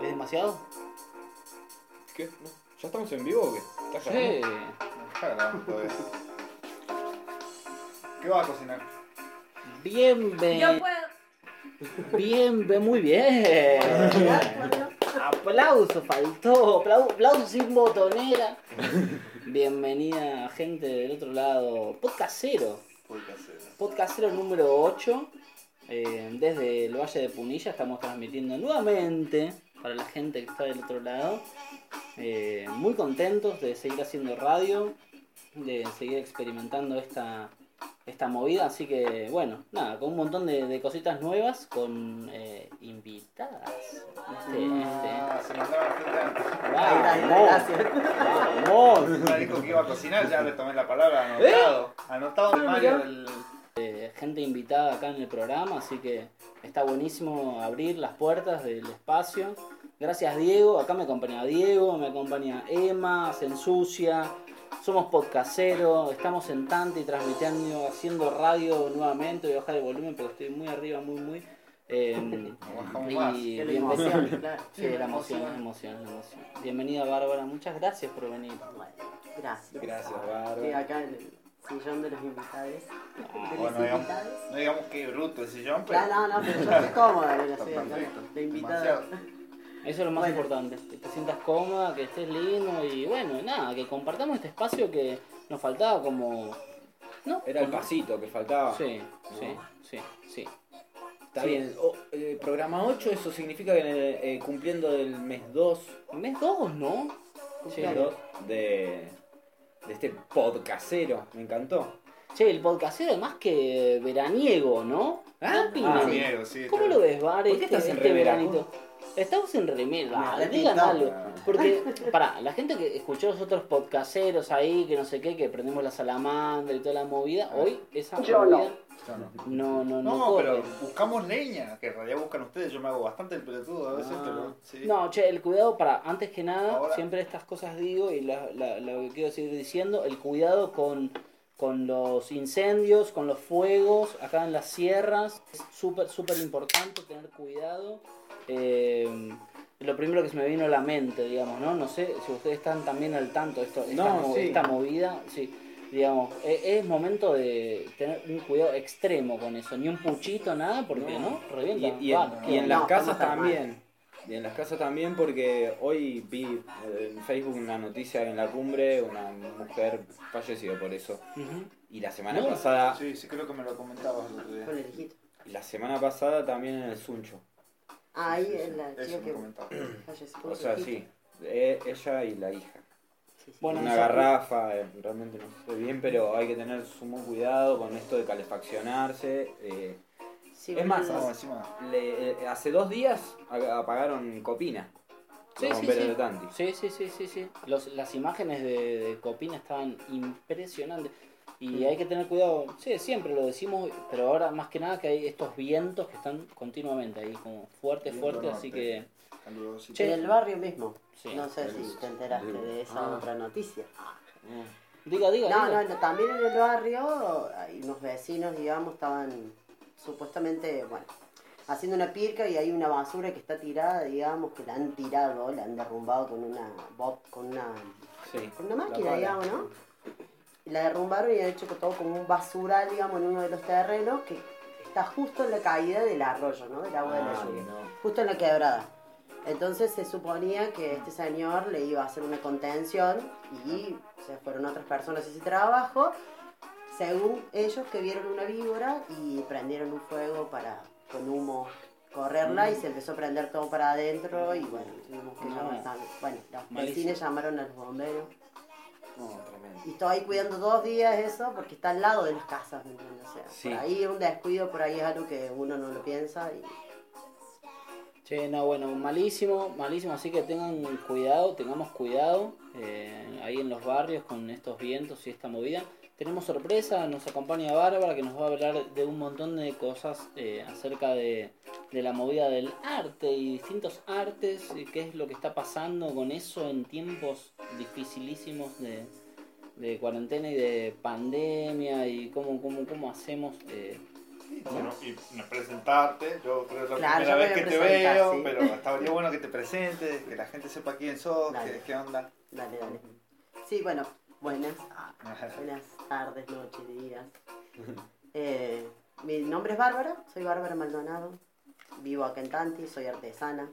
¿Es demasiado? ¿Qué? No. ¿Ya estamos en vivo o qué? ¿Estás Sí. grabando? Todavía. ¿Qué vas a cocinar? Yo puedo. Bienven... Muy bien. Aplauso, faltó. Aplau- Aplauso sin botonera. Bienvenida gente del otro lado. Podcastero. Podcastero número 8. eh, desde el Valle de Punilla estamos transmitiendo nuevamente para la gente que está del otro lado. Eh, muy contentos de seguir haciendo radio, de seguir experimentando esta, esta movida. Así que, bueno, nada, con un montón de, de cositas nuevas, con eh, invitadas. Este, este. Ah, se mandaron gente antes. Dijo que iba a cocinar, ya le tomé la palabra, anotado. Anotado en Ah, Mario mirá. Eh, gente invitada acá en el programa, así que está buenísimo abrir las puertas del espacio. Gracias Diego, acá me acompaña Diego, me acompaña Emma, se ensucia, somos podcasteros, estamos en Tante y transmitiendo, haciendo radio nuevamente, voy a bajar el volumen porque estoy muy arriba, muy, muy. eh, y más. Emoción, claro. Sí, la emoción, la emoción, la emoción. Bienvenida Bárbara, muchas gracias por venir. Gracias. Gracias, Bárbara. acá en el sillón de los invitados. De Bueno, digamos, no digamos que bruto el sillón, pero... No, no, no, pero yo estoy cómoda, perfecto. la invitada. Demasiado. Eso es lo más Bueno. importante, que te sientas cómoda, que estés lindo y bueno, nada, que compartamos este espacio que nos faltaba como... ¿No? Era el pasito que faltaba. Sí, ¿no? sí, sí, sí. Está Sí. bien. O, eh, programa 8, eso significa que eh, cumpliendo el mes 2 Mes 2, ¿no? Sí. de, de este podcastero. Me encantó. Che, el podcastero es más que veraniego, ¿no? Ah, ¿Qué opinan? Ah, miedo, sí. ¿Cómo está- lo ves, Bar, ¿Por qué este, estás en este remera, veranito? Estamos en remera, Me dale, re digan algo. Porque, pará, la gente que escuchó los otros podcasteros ahí, que no sé qué, que prendimos la salamandra y toda la movida, hoy esa Yo movida no. no, no, no, No, corre. pero buscamos leña, que en realidad buscan ustedes, yo me hago bastante el pelotudo a veces, Ah. pero sí. No, che, el cuidado para, antes que nada, Ahora. siempre estas cosas digo y la- la- lo que quiero seguir diciendo, el cuidado con, con los incendios, con los fuegos, acá en las sierras, es súper, súper importante tener cuidado. Eh, lo primero que se me vino a la mente, digamos, ¿no? No sé si ustedes están también al tanto de esto, esta, No, mo- sí. esta movida, sí. Digamos, e- es, momento de tener un cuidado extremo con eso, ni un puchito, nada, porque No. no, Y, revienta. y en, va, y en las ¿cómo casas mal? también. Y en las casas también porque hoy vi eh, en Facebook una noticia en la cumbre, una mujer falleció por eso. Y la semana No. pasada, Sí, sí, creo que me lo comentabas el otro día. Con el hijito. y la semana pasada también en el Suncho. Ah, ahí Sí, la chica que falleció O sea, sí, e- ella y la hija. Sí, sí. Bueno, una garrafa, eh, realmente no sé bien, pero hay que tener sumo cuidado con esto de calefaccionarse. eh. Sí, es más, encima. Le- eh, hace dos días apagaron Copina. Sí, los sí, sí. de Tanti. Sí, sí, sí, sí, sí. Los, las imágenes de, de Copina estaban impresionantes. Y hay que tener cuidado, sí, siempre lo decimos, pero ahora más que nada que hay estos vientos que están continuamente ahí, como fuerte, Viento fuerte, así que... Saludos. sí. Che. En el barrio mismo. Sí. No sé si te enteraste de esa Ah. otra noticia. Diga, diga, No, diga. no, también en el barrio hay unos vecinos, digamos, estaban supuestamente, bueno, haciendo una pirca y hay una basura que está tirada, digamos, que la han tirado, la han derrumbado con una bob, con una, Sí. con una máquina, digamos, ¿no? Y la derrumbaron y han hecho todo como un basural, digamos, en uno de los terrenos que está justo en la caída del arroyo, ¿no? Del agua de la Ah, lluvia. no. Justo en la quebrada. Entonces se suponía que este señor le iba a hacer una contención y se fueron otras personas a ese trabajo, según ellos que vieron una víbora y prendieron un fuego para con humo correrla y se empezó a prender todo para adentro y bueno, tuvimos que No. llamar. Bueno, los vecinos llamaron a los bomberos No, tremendo. y estoy ahí cuidando dos días eso porque está al lado de las casas, ¿me entiendes? O sea, Sí. por ahí un descuido, por ahí es algo que uno no lo piensa y Che, no, bueno, malísimo, malísimo, así que tengan cuidado, tengamos cuidado eh, ahí en los barrios con estos vientos y esta movida. Tenemos sorpresa, nos acompaña Bárbara que nos va a hablar de un montón de cosas eh, acerca de, de la movida del arte y distintos artes y qué es lo que está pasando con eso en tiempos dificilísimos de, de cuarentena y de pandemia y cómo, cómo, cómo hacemos... eh, Bueno, y presentarte. Yo creo que es la Claro, primera vez que te veo, sí. pero estaría bueno que te presentes, que la gente sepa quién sos, qué, qué onda. Dale, dale. Sí, bueno, buenas. Buenas tardes, noches, días. Eh, mi nombre es Bárbara, soy Bárbara Maldonado. Vivo acá en Tanti, soy artesana.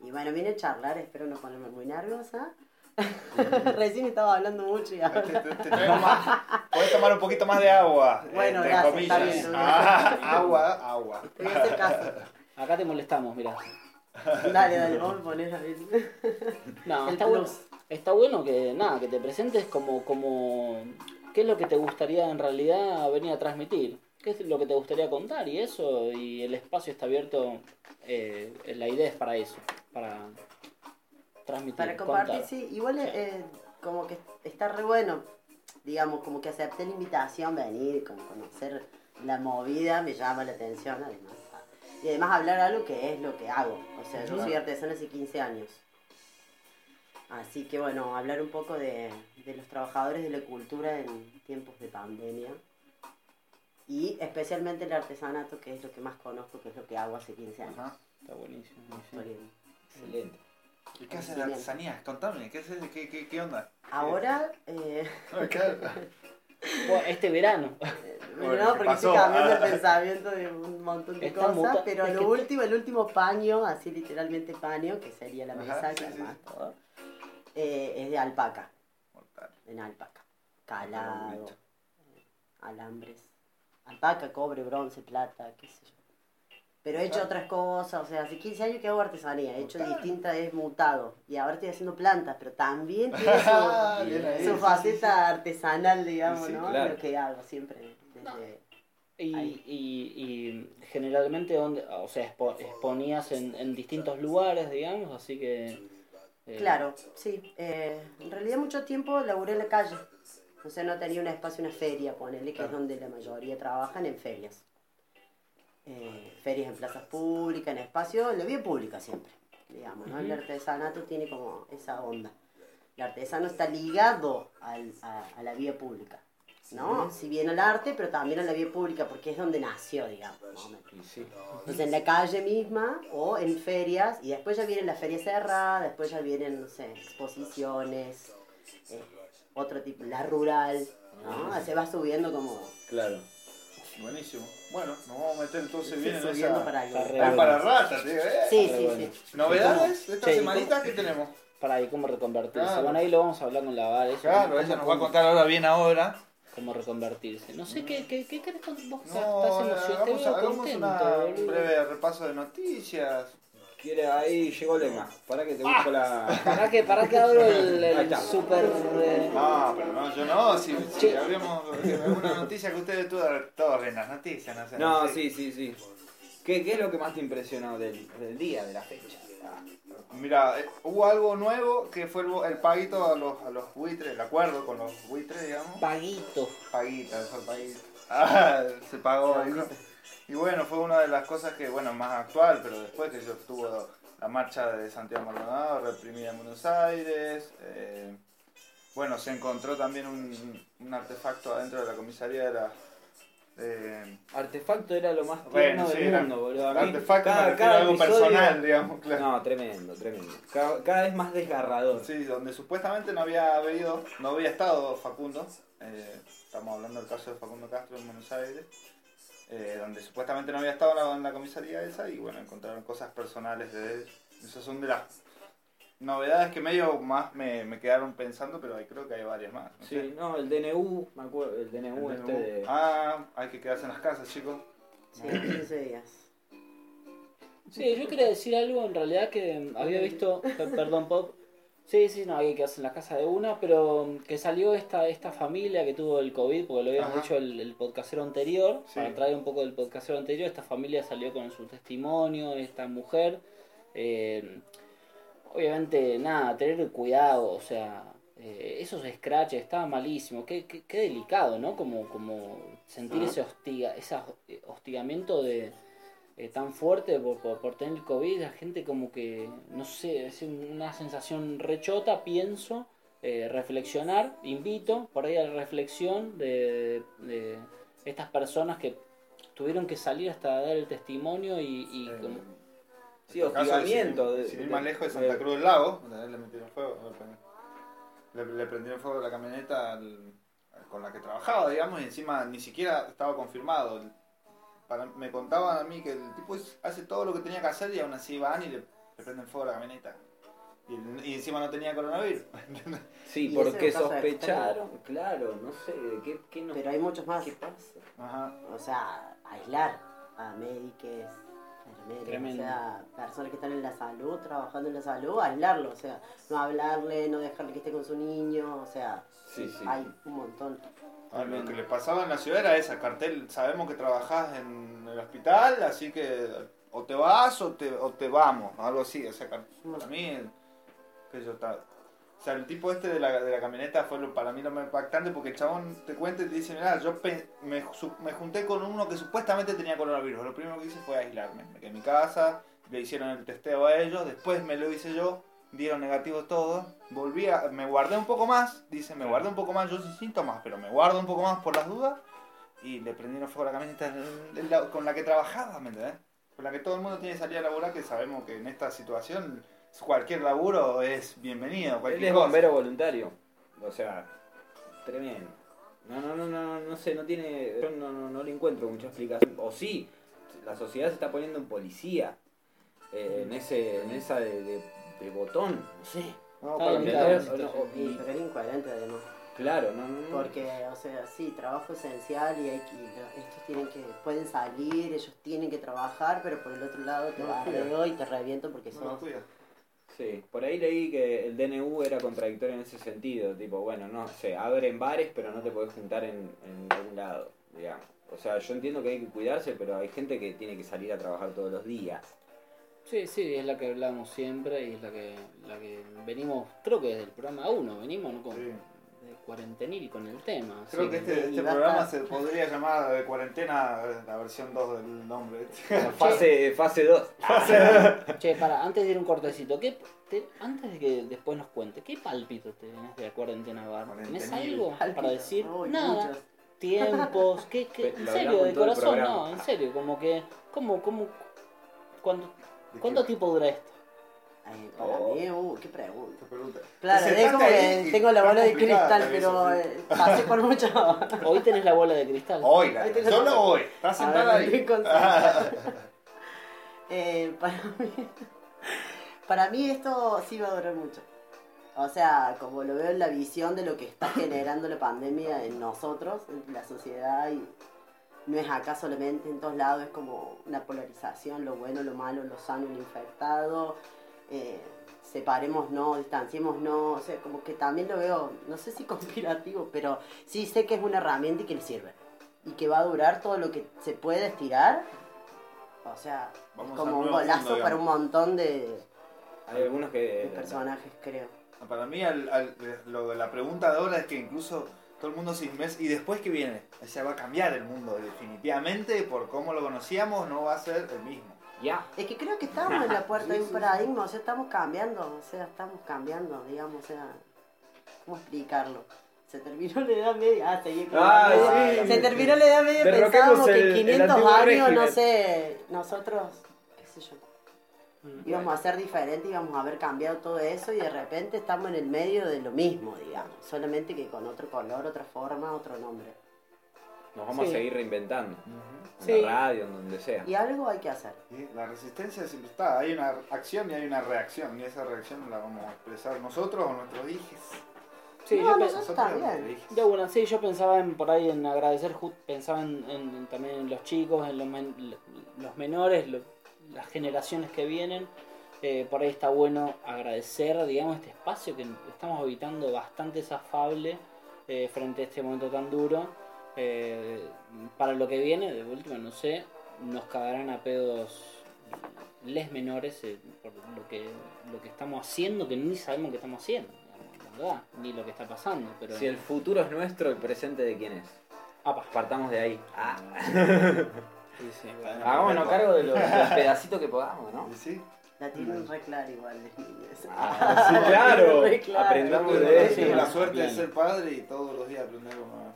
Y bueno, vine a charlar, espero no ponerme muy nerviosa. Recién estaba hablando mucho y ahora. te- más. Podés tomar un poquito más de agua. Bueno, entre gracias, comillas. está bien, está bien. Ah, agua, agua. Te voy a hacer caso. Acá te molestamos, mira. Dale, dale, vamos a poner a ver. No, El está bueno, plus. está bueno que nada, que te presentes como, como qué es lo que te gustaría en realidad venir a transmitir, qué es lo que te gustaría contar y eso, y el espacio está abierto, eh, la idea es para eso, para transmitir, Para compartir, contar. sí, igual eh, como que está re bueno, digamos, como que acepté la invitación, venir, con- conocer la movida, me llama la atención además. Y además hablar algo que es lo que hago, o sea, yo soy artesana hace 15 años. Así que bueno, hablar un poco de, de los trabajadores de la cultura en tiempos de pandemia. Y especialmente el artesanato, que es lo que más conozco, que es lo que hago hace 15 años. Ajá. Está buenísimo. Excelente. ¿Y qué haces de artesanías? Contame, ¿qué, haces? ¿Qué, qué, qué onda? Ahora, eh, Bueno, este verano, Bueno, Bueno, no, ¿qué porque pasó? estoy cambiando Ah. el pensamiento de un montón de Está cosas, muta- pero es lo que- último, el último paño, así literalmente paño, que sería la Ajá, mesa, sí, que sí, sí. todo, eh, es de alpaca, Mortal. en alpaca, calado, eh, alambres, alpaca, cobre, bronce, plata, qué sé yo. Pero he hecho Claro. otras cosas, o sea, hace 15 años que hago artesanía, he hecho Mortal. distintas, he mutado, y ahora estoy haciendo plantas, pero también tiene Ah, su, bien sí, faceta artesanal, digamos, Sí, ¿no? claro. Lo que hago siempre, desde... y, y, y generalmente, donde, o sea, expo- exponías en, en distintos lugares, digamos, así que... eh, Claro, sí. Eh, en realidad mucho tiempo laburé en la calle. O sea, no tenía un espacio, una feria, ponele, que es donde la mayoría trabajan en ferias. Eh, ferias en plazas públicas, en espacio, en la vía pública siempre, digamos, ¿no? El artesanato tiene como esa onda. El artesano está ligado al- a, a la vía pública, ¿no? Si bien al arte, pero también a la vía pública, porque es donde nació, digamos. Entonces en la calle misma o en ferias y después ya vienen las ferias cerradas, después ya vienen, no sé, exposiciones, eh, otro tipo, la rural, ¿no? Se va subiendo como Claro. Buenísimo. Bueno, nos vamos a meter entonces bien en esa... para Ah, bueno. para ratas, tío, ¿eh? Sí, sí, bueno. sí. ¿Novedades de esta Sí, semanita? ¿Qué tenemos? Para ahí, cómo reconvertirse. Claro. Bueno, ahí lo vamos a hablar con la eso, Claro, ella nos va a contar ahora bien ahora. Cómo reconvertirse. No sé, ¿qué, qué, qué querés contar? Vos No, estás emocionado, hagamos, veo hagamos contento, una- breve repaso de noticias. Quiere, ahí llegó Lema. Para que te busco la. Para que, para que abro el, Ahí el está. super... eh, No, pero no, yo no. Si, si abrimos alguna noticia que ustedes todas, todos ven las noticias, no sé. No, sí, sí, sí. ¿Qué, ¿Qué es lo que más te impresionó del, del día, de la fecha? Mira, eh, hubo algo nuevo que fue el, el paguito a los, a los buitres, el acuerdo con los buitres, digamos. Paguito. Paguita, eso el paguito. Ah, se pagó. dijo. Y bueno, fue una de las cosas que, bueno, más actual, pero después que yo estuvo la marcha de Santiago Maldonado, reprimida en Buenos Aires. eh, bueno, se encontró también un, un artefacto adentro de la comisaría de la... Artefacto era lo más Bueno, sí, del era- mundo, boludo. Artefacto cada, algo episodio- personal, digamos, claro. No, tremendo, tremendo. Cada, cada vez más desgarrador. Sí, donde supuestamente no había habido, no había estado Facundo. eh, estamos hablando del caso de Facundo Castro en Buenos Aires. Eh, donde supuestamente no había estado en la, en la comisaría esa y bueno, encontraron cosas personales de él. Esas son de las novedades que medio más me, me quedaron pensando, pero ahí creo que hay varias más. no sé. Sí, no, el DNU, me acuerdo, el DNU El este DNU. de... Ah, hay que quedarse en las casas, chicos. Sí, 15 días. Sí, yo quería decir algo en realidad que había visto, per- perdón Pop, sí, sí, no, hay que quedarse en la casa de una, pero que salió esta, esta familia que tuvo el COVID, porque lo habíamos Ajá. dicho el, el podcastero anterior, Sí. para traer un poco del podcastero anterior, esta familia salió con su testimonio, esta mujer, eh, obviamente nada, tener cuidado, o sea, eh, esos scratches estaba malísimo, qué, qué, qué delicado, ¿no? Como, como sentir ese hostiga, ese hostigamiento de eh, tan fuerte por, por, por tener el COVID, la gente como que, no sé, es una sensación rechota, pienso, eh, reflexionar, invito por ahí a la reflexión de, de estas personas que tuvieron que salir hasta dar el testimonio y, y Eh, como- Sí, hostigamiento. Sin, ir más lejos de Santa Cruz del Lago, donde le metieron fuego. Le, le prendieron fuego la camioneta al- con la que trabajaba, digamos, y encima ni siquiera estaba confirmado. Para- me contaban a mí que el tipo hace todo lo que tenía que hacer y aún así van y le, le prenden fuego a la camioneta. Y, y encima no tenía coronavirus. Sí, Y porque sospecharon. Claro, no sé, ¿qué, qué, no- Pero hay muchos más. ¿qué pasa? Ajá. O sea, aislar a médicos, o sea, personas que están en la salud, trabajando en la salud, aislarlo, o sea, no hablarle, no dejarle que esté con su niño, o sea, Sí, sí. hay un montón. Ah, lo que le pasaba en la ciudad era esa, cartel, sabemos que trabajás en el hospital, así que o te vas o te, o te vamos, algo así, o sea, para mí, que yo ta- o sea, el tipo este de la, de la camioneta fue lo, para mí lo más impactante porque el chabón te cuenta y te dice, mira, yo pe- me, me junté con uno que supuestamente tenía coronavirus, lo primero que hice fue aislarme, me quedé en mi casa, le hicieron el testeo a ellos, después me lo hice yo, dieron negativo todo, volví a, me guardé un poco más, dice, me guardé un poco más, yo sin síntomas, pero me guardo un poco más por las dudas, y le prendieron fuego a la camioneta con la que trabajaba, ¿me entendés? Con la que todo el mundo tiene que salir a laburar, que sabemos que en esta situación cualquier laburo es bienvenido, Él cualquier es cosa. bombero voluntario. O sea, tremendo. No, no, no, no, no sé, no tiene. Yo no, no, no le encuentro mucha explicación. O sí, la sociedad se está poniendo en policía. eh, en ese en esa de, de- de botón. No sé. No, para bien, mí está la- bien. O no, Y, pero era incoherente además. claro, no, no, no. Porque, o sea, sí, trabajo esencial y hay que, estos tienen que, pueden salir, ellos tienen que trabajar, pero por el otro lado te barreo y te reviento porque sos... cuida. Sí, por ahí leí que el DNU era contradictorio en ese sentido. Tipo, bueno, no sé, abren bares, pero no te podés juntar en, en algún lado, digamos. O sea, yo entiendo que hay que cuidarse, pero hay gente que tiene que salir a trabajar todos los días. Sí, sí, es la que hablamos siempre y es la que, la que venimos, creo que desde el programa 1, venimos ¿no? con, Sí. de cuarentenil con el tema. Creo que este, este programa se podría llamar de cuarentena eh, la versión 2 del nombre. Fase, fase 2. Che, para, antes de ir un cortecito, ¿qué, te- antes de que después nos cuente, ¿qué palpito tenés de la cuarentena bar? ¿Tenés algo para decir? Nada. muchos. Tiempos, ¿qué, qué? En serio, de corazón, no, en serio, como que, ¿cómo, cómo, cuánto, cuánto tiempo dura esto? Ay, para Oh. mí, uh, qué pregunta. Claro, es como que tengo la bola de cristal, la pero eh, pasé por mucho. Hoy tenés la bola de cristal. Oiga, Ahí tengo- solo hoy. Estás sentada ver, ahí. Eh, para mí, para mí esto sí va a durar mucho. O sea, como lo veo en la visión de lo que está generando la pandemia en nosotros, en la sociedad, y no es acá solamente, en todos lados es como una polarización, lo bueno, lo malo, lo sano, lo infectado, eh, separemos no, distanciemos no, o sea, como que también lo veo, no sé si conspirativo, pero sí sé que es una herramienta y que le sirve. Y que va a durar todo lo que se puede estirar. O sea, Vamos es como un golazo mundo, para un montón de, Hay algunos de que. personajes, creo. Para mí, al- al- lo- la pregunta de ahora es que incluso todo el mundo se inmersa. ¿Y después qué viene? O sea, va a cambiar el mundo. Definitivamente, por cómo lo conocíamos, no va a ser el mismo. Ya. Es que creo que estamos en la puerta de un paradigma, o sea, estamos cambiando, o sea, estamos cambiando, digamos, o sea, ¿cómo explicarlo? Se terminó la edad media, ah, seguí Ah, sí. Se terminó la edad media, pensábamos que en el 500 antiguo años, no sé, nosotros, qué sé yo, íbamos a ser diferentes, íbamos a haber cambiado todo eso y de repente estamos en el medio de lo mismo, digamos, solamente que con otro color, otra forma, otro nombre. Nos vamos Sí. a seguir reinventando. En Sí. la radio, en donde sea. Y algo hay que hacer. Y La resistencia siempre está. Hay una acción y hay una reacción. Y esa reacción la vamos a expresar nosotros o nuestros hijos. Sí, no, yo nosotros también. Ya bueno, sí, yo pensaba en por ahí en agradecer, pensaba en, en- en también en los chicos, en los, men- los menores, lo- las generaciones que vienen. Eh, por ahí está bueno agradecer, digamos, este espacio que estamos habitando bastante desafable eh, frente a este momento tan duro. Eh, para lo que viene, de última, no sé, nos cagarán a pedos les menores eh, por lo que, lo que estamos haciendo, que ni sabemos que estamos haciendo, digamos, verdad, ni lo que está pasando. Pero... Si el futuro es nuestro, el presente de quién es. Partamos de ahí. Ah. Sí, sí, bueno. Hagámonos cargo de los, de los pedacitos que podamos, ¿no? ¿Y sí? La tienen re clara igual, niñas. Ah, sí, claro. Re clara. Aprendamos de eso. la suerte de ser padre y todos los días aprender como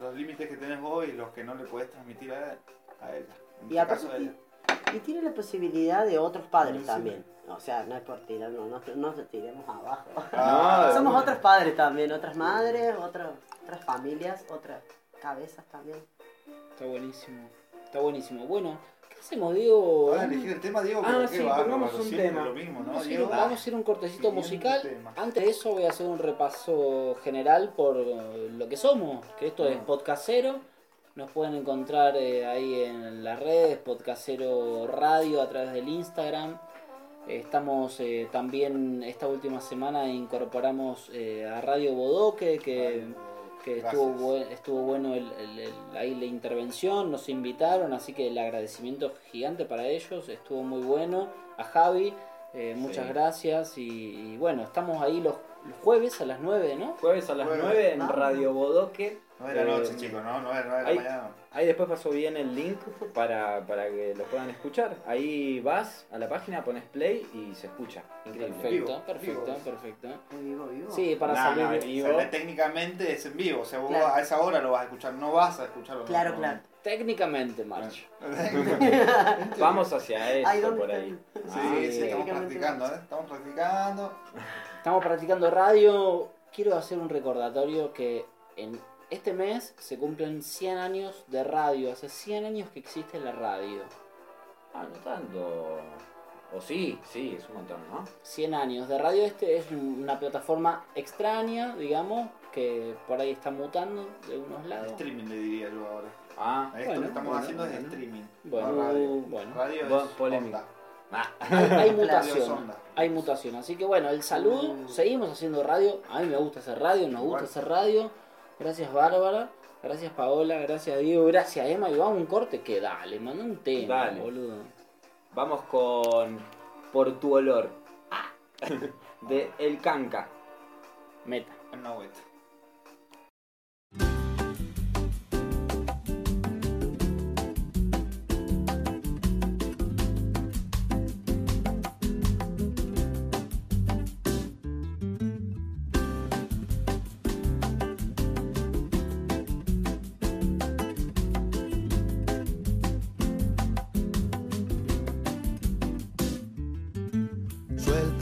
los límites que tenés vos y los que no le podés transmitir a él. a ella. En Y este aparte, caso, a ella. y tiene la posibilidad de otros padres Sí. también. O sea, no es por tirar, no, no, no te tiremos abajo. Ah, Somos otros padres también, otras madres, otras, otras familias, otras cabezas también. Está buenísimo. Está buenísimo. Bueno, ¿qué hacemos, Diego? Vas a elegir el tema, Diego, Ah, sí, pongamos un tema. Lo mismo, ¿no, Vamos a, ir, Diego? vamos a hacer un cortecito musical. tema. Antes de eso voy a hacer un repaso general por eh, lo que somos, que esto es Mm. Podcastero. Nos pueden encontrar eh, ahí en las redes, Podcastero Radio a través del Instagram. Estamos eh, también, esta última semana incorporamos eh, a Radio Bodoque, que, que Gracias. estuvo, buen- estuvo bueno el- el- el- ahí la intervención, nos invitaron, así que el agradecimiento gigante para ellos, estuvo muy bueno. A Javi, eh, muchas Sí. gracias y, y bueno, estamos ahí los, los jueves a las 9, ¿no? Jueves a las Jueves. 9 en Ah. Radio Bodoque. No es la Eh, noche, chicos, ¿no? No es, no es la ahí- mañana. Ahí después pasó bien el link para, para que lo puedan escuchar. Ahí vas a la página, pones play y se escucha. Increíble. Perfecto, Vivo, perfecto, vivo. perfecto. Vivo, vivo. Sí, para No, salir no, de- en vivo. Técnicamente es en vivo, o sea, vos Claro. a esa hora lo vas a escuchar, no vas a escucharlo. Claro, no, claro. técnicamente, March. Vamos hacia eso ¿dónde por ahí. Sí, Ah, sí, sí. estamos practicando, ¿eh? Estamos practicando. Estamos practicando radio. Quiero hacer un recordatorio que en este mes se cumplen 100 años de radio. Hace 100 años que existe la radio. Ah, no tanto. O sí, sí, es un montón, ¿no? 100 años de radio. Este es una plataforma extraña, digamos, que por ahí está mutando de unos lados. Streaming le diría yo ahora. Ah, Esto Bueno, que estamos bueno, haciendo es bueno. streaming. Bueno, no radio. bueno. Radio es polémico. Ah. Hay, mutación. Hay mutación. Así que bueno, el saludo. Mm. Seguimos haciendo radio. A mí me gusta hacer radio, nos gusta hacer radio. Gracias Bárbara. Gracias Paola, gracias Diego, gracias Emma. Y vamos a un corte que dale, manda un tema, Dale. boludo. Vamos con Por tu olor. De El Canca. Meta. No, wait.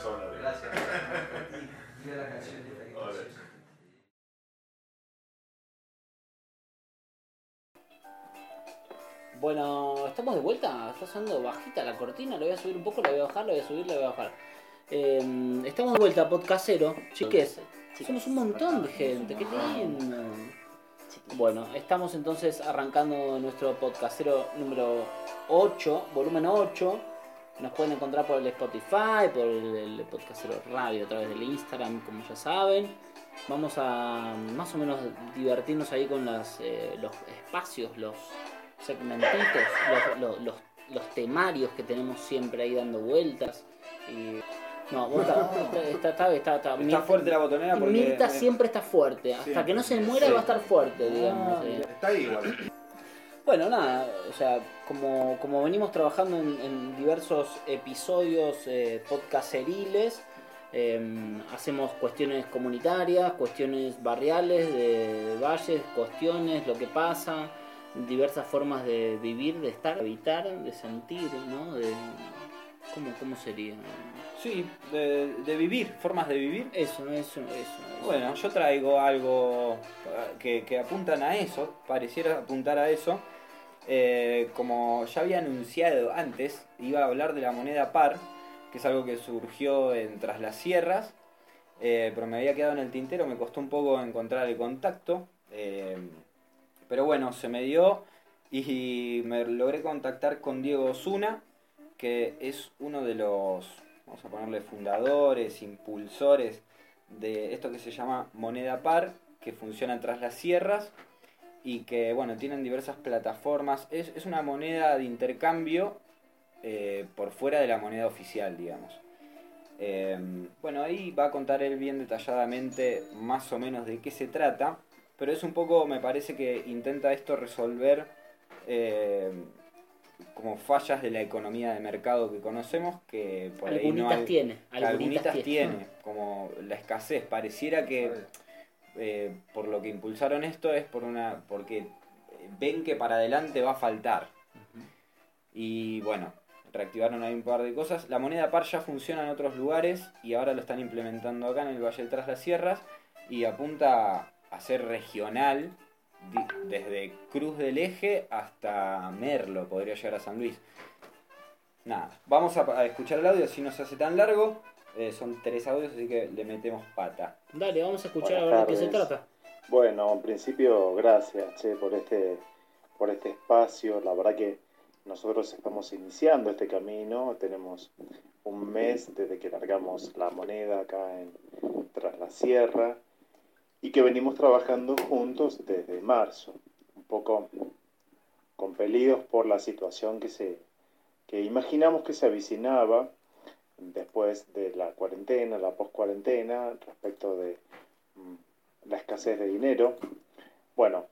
Persona. Gracias. Y de la canción de esta Ole. Bueno, estamos de vuelta. Está sonando bajita la cortina. Lo voy a subir un poco, lo voy a bajar, lo voy a subir, lo voy a bajar. Eh, estamos de vuelta, podcastero. Chiques, somos un montón de gente. Qué lindo. Bueno, estamos entonces arrancando nuestro podcastero número 8, volumen 8. Nos pueden encontrar por el Spotify, por el, el podcastero radio, a través del Instagram, como ya saben. Vamos a más o menos divertirnos ahí con las, eh, los espacios, los segmentitos, los, los, los- los temarios que tenemos siempre ahí dando vueltas. Y... No, vos está, está, está, está, Mirta- fuerte la botonera porque. Mirta siempre está fuerte. Hasta Siempre. que no se muera Sí. va a estar fuerte, digamos. Ah, eh. Está ahí igual. Bueno, nada, o sea, como, como venimos trabajando en, en diversos episodios eh, podcasteriles, eh, hacemos cuestiones comunitarias, cuestiones barriales, de, de valles, cuestiones, lo que pasa, diversas formas de vivir, de estar, de habitar, de sentir, ¿no? De, ¿cómo, ¿Cómo sería? Sí, de, de vivir, formas de vivir. Eso, eso, eso. eso. Bueno, yo traigo algo que, que apuntan a eso, pareciera apuntar a eso. Eh, como ya había anunciado antes, iba a hablar de la moneda par, que es algo que surgió en Tras las Sierras, eh, pero me había quedado en el tintero, me costó un poco encontrar el contacto, eh, pero bueno, se me dio y me logré contactar con Diego Osuna, que es uno de los, vamos a ponerle fundadores, impulsores de esto que se llama moneda par, que funciona tras las sierras y que bueno, tienen diversas plataformas. Es, es una moneda de intercambio eh, por fuera de la moneda oficial, digamos. Eh, bueno, ahí va a contar él bien detalladamente más o menos de qué se trata, pero es un poco, me parece que intenta esto resolver eh, como fallas de la economía de mercado que conocemos, que por ahí no Algunitas hay- tiene, algunitas algunitas tiene. tiene, como la escasez. Pareciera que eh, por lo que impulsaron esto es por una porque ven que para adelante va a faltar. Y bueno, reactivaron ahí un par de cosas. La moneda par ya funciona en otros lugares y ahora lo están implementando acá en el Valle Tras las Sierras y apunta a ser regional desde Cruz del Eje hasta Merlo, podría llegar a San Luis. Nada, vamos a, a escuchar el audio, si no se hace tan largo. Eh, son tres audios, así que le metemos pata. Dale, vamos a escuchar Buenas ahora de qué se trata. Bueno, en principio, gracias, che, por este, por este espacio. La verdad que nosotros estamos iniciando este camino. Tenemos un mes desde que largamos la moneda acá en Tras la Sierra y que venimos trabajando juntos desde marzo. Un poco compelidos por la situación que se que imaginamos que se avicinaba después de la cuarentena, la post-cuarentena, respecto de mm, la escasez de dinero. Bueno,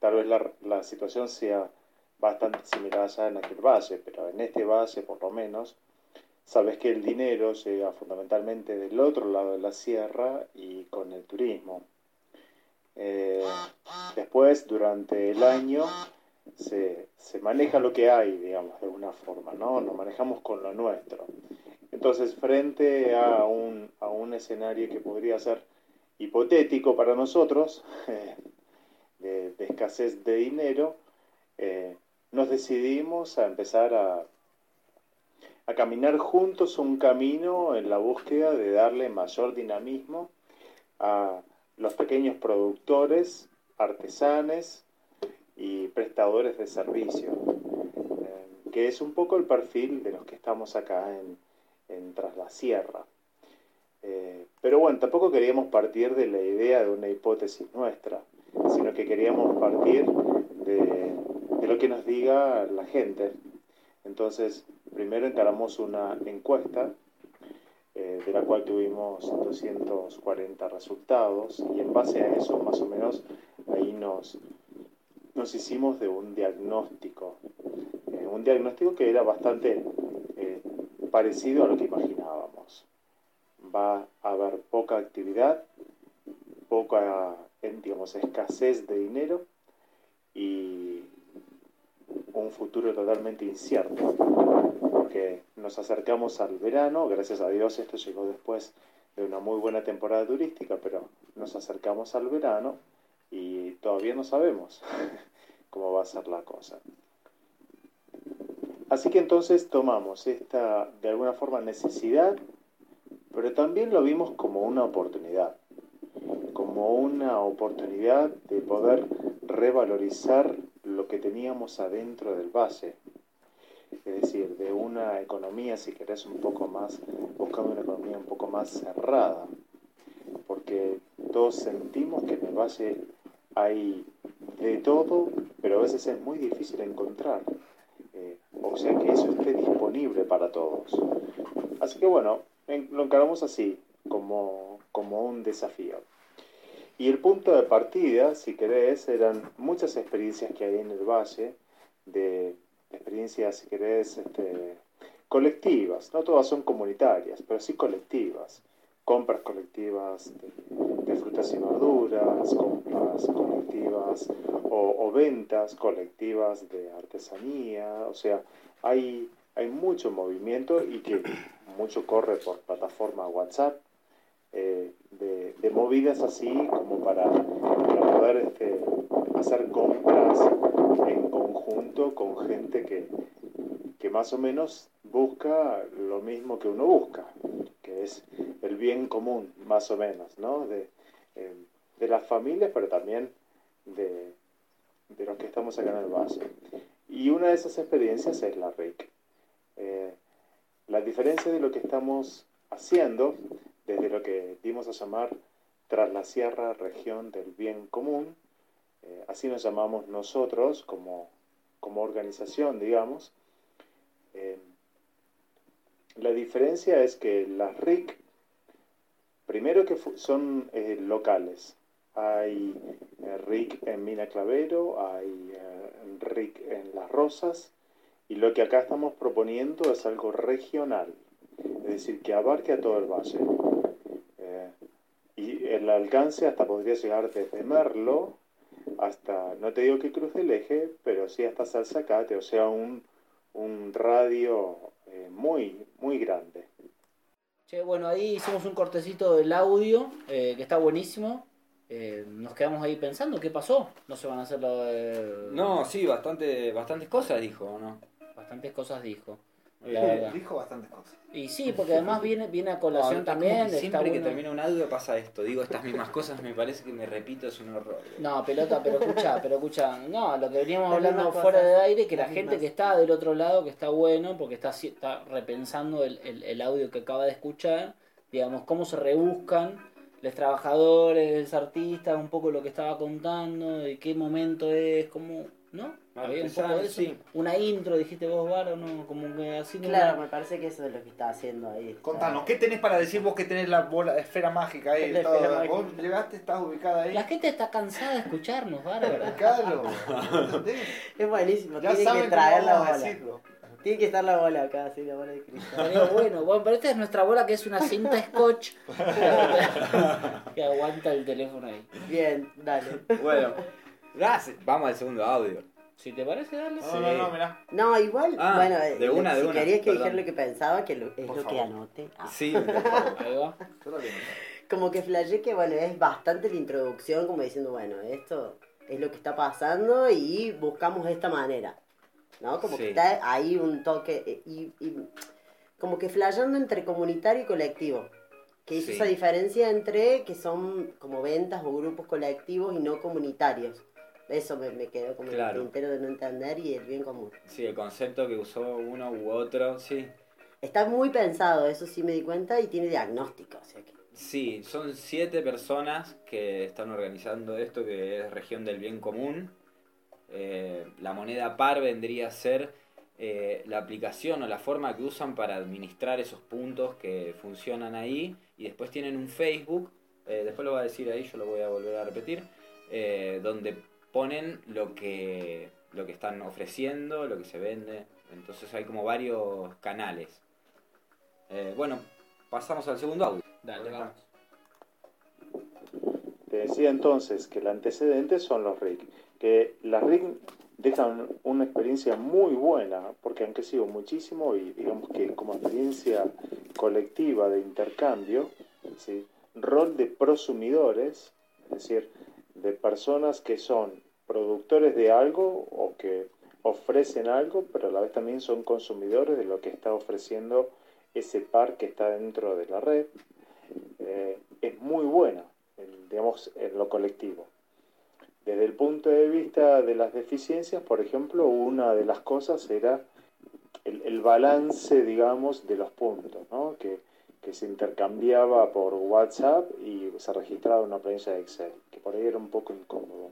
tal vez la, la situación sea bastante similar allá en aquel valle, pero en este valle por lo menos, sabes que el dinero llega fundamentalmente del otro lado de la sierra y con el turismo. Eh, después, durante el año, se, se maneja lo que hay, digamos, de una forma, ¿no? Nos manejamos con lo nuestro. Entonces, frente a un, a un escenario que podría ser hipotético para nosotros, de, escasez de dinero, eh, nos decidimos a empezar a, a caminar juntos un camino en la búsqueda de darle mayor dinamismo a los pequeños productores, artesanes y prestadores de servicio, eh, que es un poco el perfil de los que estamos acá en, en Tras la Sierra. Eh, pero bueno, tampoco queríamos partir de la idea de una hipótesis nuestra, sino que queríamos partir de, de lo que nos diga la gente. Entonces, primero encaramos una encuesta eh, de la cual tuvimos 240 resultados y en base a eso más o menos ahí nos, nos hicimos de un diagnóstico, eh, un diagnóstico que era bastante eh, parecido a lo que imaginábamos. Va a haber poca actividad, poca digamos, escasez de dinero y un futuro totalmente incierto, nos acercamos al verano, gracias a Dios esto llegó después de una muy buena temporada turística, pero nos acercamos al verano y todavía no sabemos cómo va a ser la cosa. Así que entonces tomamos esta, de alguna forma, necesidad, pero también lo vimos como una oportunidad como una oportunidad de poder revalorizar lo que teníamos adentro del base. Es decir, de una economía, si querés, un poco más, buscando una economía un poco más cerrada. Porque todos sentimos que en el valle hay de todo, pero a veces es muy difícil encontrar. Eh, o sea, que eso esté disponible para todos. Así que bueno, lo encaramos así, como, como un desafío. Y el punto de partida, si querés, eran muchas experiencias que hay en el valle, de experiencias, si querés, este, colectivas. No todas son comunitarias, pero sí colectivas. Compras colectivas de, frutas y verduras, compras colectivas o, ventas colectivas de artesanía. O sea, hay, hay mucho movimiento y que mucho corre por plataforma WhatsApp eh, de, movidas así como para, poder este, hacer compras en conjunto con gente que, que más o menos busca lo mismo que uno busca, que es el bien común, más o menos, ¿no? De, eh, de las familias, pero también de, de, los que estamos acá en el valle. Y una de esas experiencias es la RIC. Eh, la diferencia de lo que estamos haciendo desde lo que dimos a llamar tras la sierra región del bien común, eh, así nos llamamos nosotros como, como organización, digamos. Eh, la diferencia es que las RIC, primero que son eh, locales, hay RIC en Mina Clavero, hay RIC en Las Rosas, y lo que acá estamos proponiendo es algo regional, es decir, que abarque a todo el valle y el alcance hasta podría llegar desde Merlo hasta, no te digo que cruce el eje, pero sí hasta Salzacate, o sea, un, un radio eh, muy, muy grande. Che, bueno, ahí hicimos un cortecito del audio, eh, que está buenísimo. Eh, nos quedamos ahí pensando, ¿qué pasó? No se van a hacer lo de... No, sí, bastante, bastantes cosas dijo, ¿no? Bastantes cosas dijo. Dijo bastantes cosas. Y sí, porque además viene, viene a colación también. Siempre que termina un audio pasa esto. Digo estas mismas cosas, me parece que me repito, es un horror. No, pelota, pero escucha, pero escucha. No, lo que veníamos hablando fuera de aire, que la gente que está del otro lado, que está bueno, porque está, está repensando el, el, el audio que acaba de escuchar, digamos, cómo se rebuscan los trabajadores, los artistas, un poco lo que estaba contando, de qué momento es, cómo ¿no? Había un poco de eso. Una intro, dijiste vos, Varo, ¿no? Como que así. Claro, me parece que eso es lo que está haciendo ahí. Contanos, ¿qué tenés para decir vos que tenés la bola, esfera mágica ahí? Vos llegaste, estás ubicada ahí. La gente está cansada de escucharnos, Bárbara. Claro. es buenísimo, ya tiene que traer la bola. Tiene que estar la bola acá, así, la bola de cristal. bueno, bueno, pero esta es nuestra bola que es una cinta scotch que aguanta el teléfono ahí. Bien, dale. Bueno. Gracias. Vamos al segundo audio. Si te parece, dale. No, no, no, mirá. No, igual, Ah, bueno, de eh, una, de si una, querías que dijera lo que pensaba, que lo- es Por lo que anote. Ah. Sí, Ahí va. Como que flashé que, bueno, es bastante la introducción, como diciendo, bueno, esto es lo que está pasando y buscamos esta manera. ¿No? Como Sí. que está ahí un toque eh, y, y como que flasheando entre comunitario y colectivo. Que hizo Sí. esa diferencia entre que son como ventas o grupos colectivos y no comunitarios. Eso me, me quedó como Claro. el tintero de no entender y el bien común. sí, el concepto que usó uno u otro, sí. Está muy pensado, eso sí me di cuenta, y tiene diagnóstico. O sea que Sí, son siete personas que están organizando esto que es región del bien común. Eh, la moneda par vendría a ser eh, la aplicación o la forma que usan para administrar esos puntos que funcionan ahí y después tienen un Facebook, eh, después lo voy a decir ahí, yo lo voy a volver a repetir, donde ponen lo que, lo que están ofreciendo, lo que se vende, entonces hay como varios canales. Eh, bueno, pasamos al segundo audio. Dale, vamos. Te decía entonces que el antecedente son los RIC, que las RIC dejan una experiencia muy buena, porque han crecido muchísimo y digamos que como experiencia colectiva de intercambio, ¿sí? rol de prosumidores, es decir, de personas que son productores de algo o que ofrecen algo, pero a la vez también son consumidores de lo que está ofreciendo ese par que está dentro de la red, eh, es muy buena, en, digamos, en lo colectivo. Desde el punto de vista de las deficiencias, por ejemplo, una de las cosas era el, el balance, digamos, de los puntos, ¿no? que, que se intercambiaba por WhatsApp y se registraba en una planilla de Excel, que por ahí era un poco incómodo.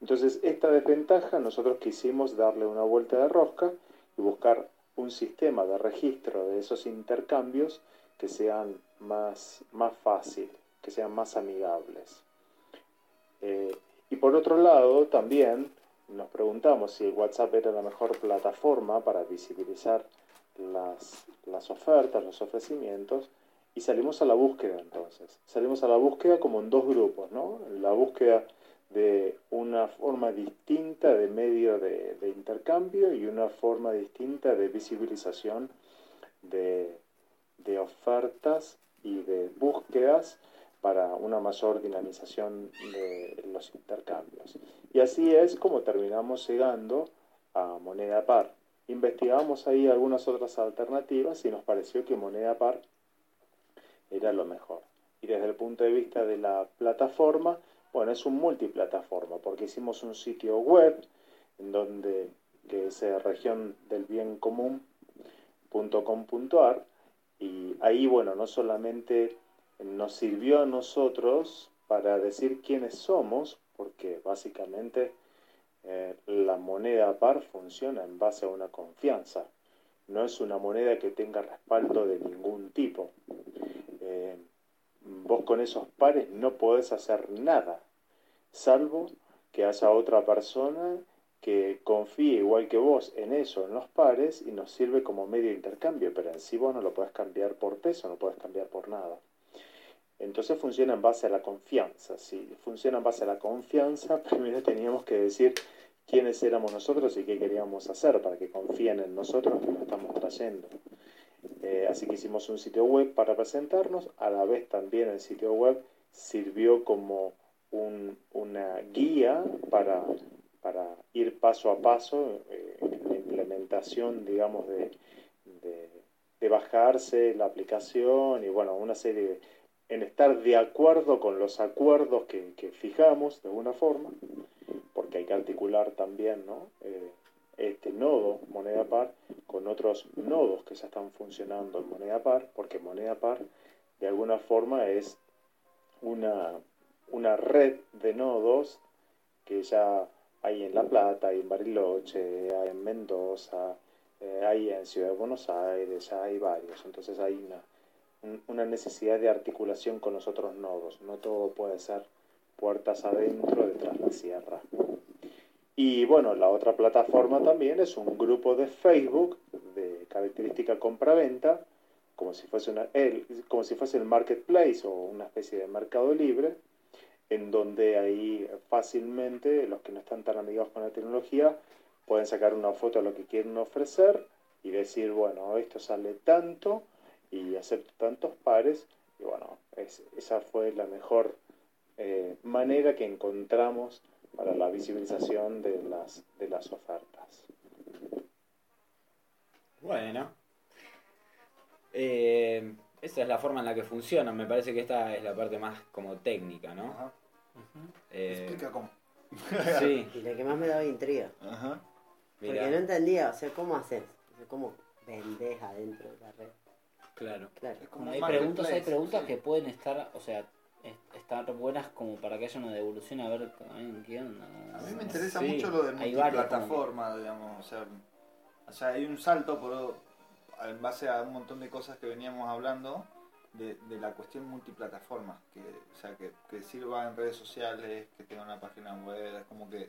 Entonces, esta desventaja nosotros quisimos darle una vuelta de rosca y buscar un sistema de registro de esos intercambios que sean más, más fácil, que sean más amigables. Eh, y por otro lado, también nos preguntamos si WhatsApp era la mejor plataforma para visibilizar las, las ofertas, los ofrecimientos, y salimos a la búsqueda entonces. Salimos a la búsqueda como en dos grupos, ¿no? La búsqueda de una forma distinta de medio de, de intercambio y una forma distinta de visibilización de, de ofertas y de búsquedas para una mayor dinamización de los intercambios. Y así es como terminamos llegando a moneda par. Investigamos ahí algunas otras alternativas y nos pareció que moneda par era lo mejor. Y desde el punto de vista de la plataforma, bueno, es un multiplataforma, porque hicimos un sitio web en donde, que es eh, región del bien común.com.ar, y ahí, bueno, no solamente nos sirvió a nosotros para decir quiénes somos, porque básicamente eh, la moneda par funciona en base a una confianza. No es una moneda que tenga respaldo de ningún tipo. Eh, vos con esos pares no podés hacer nada, salvo que haya otra persona que confíe igual que vos en eso, en los pares, y nos sirve como medio de intercambio, pero en sí vos no lo podés cambiar por peso, no podés cambiar por nada. Entonces funciona en base a la confianza. Si funciona en base a la confianza, primero teníamos que decir quiénes éramos nosotros y qué queríamos hacer para que confíen en nosotros que lo estamos trayendo. Eh, así que hicimos un sitio web para presentarnos, a la vez también el sitio web sirvió como un, una guía para, para, ir paso a paso eh, en la implementación, digamos, de, bajarse la aplicación y bueno, una serie de, en estar de acuerdo con los acuerdos que, que fijamos de alguna forma, porque hay que articular también, ¿no? Eh, este nodo moneda par con otros nodos que ya están funcionando en moneda par, porque moneda par de alguna forma es una, una red de nodos que ya hay en La Plata, hay en Bariloche, hay en Mendoza, eh, hay en Ciudad de Buenos Aires, ya hay varios. Entonces hay una, una necesidad de articulación con los otros nodos. No todo puede ser puertas adentro detrás de la sierra. Y bueno, la otra plataforma también es un grupo de Facebook de característica compra-venta, como, si fuese una, el, como si fuese el marketplace o una especie de mercado libre, en donde ahí fácilmente los que no están tan amigados con la tecnología pueden sacar una foto de lo que quieren ofrecer y decir, bueno, esto sale tanto y acepto tantos pares. Y bueno, es, esa fue la mejor eh, manera que encontramos para la visibilización de las, de las ofertas. Bueno, eh, esa es la forma en la que funciona. Me parece que esta es la parte más como técnica, ¿no? Ajá. Eh, Explica cómo. sí, Y la que más me daba intriga. Ajá. Porque no entendía, o sea, ¿cómo haces? O sea, ¿cómo vendés adentro de la red? claro. Claro. Es como hay preguntas, hay preguntas sí. que pueden estar, o sea, estar buenas como para que haya una devolución a ver qué onda. A mí me interesa Sí, mucho lo de multiplataforma, digamos. O sea, o sea, hay un salto por, en base a un montón de cosas que veníamos hablando de, de la cuestión multiplataforma, que, o sea, que, que sirva en redes sociales, que tenga una página web, como que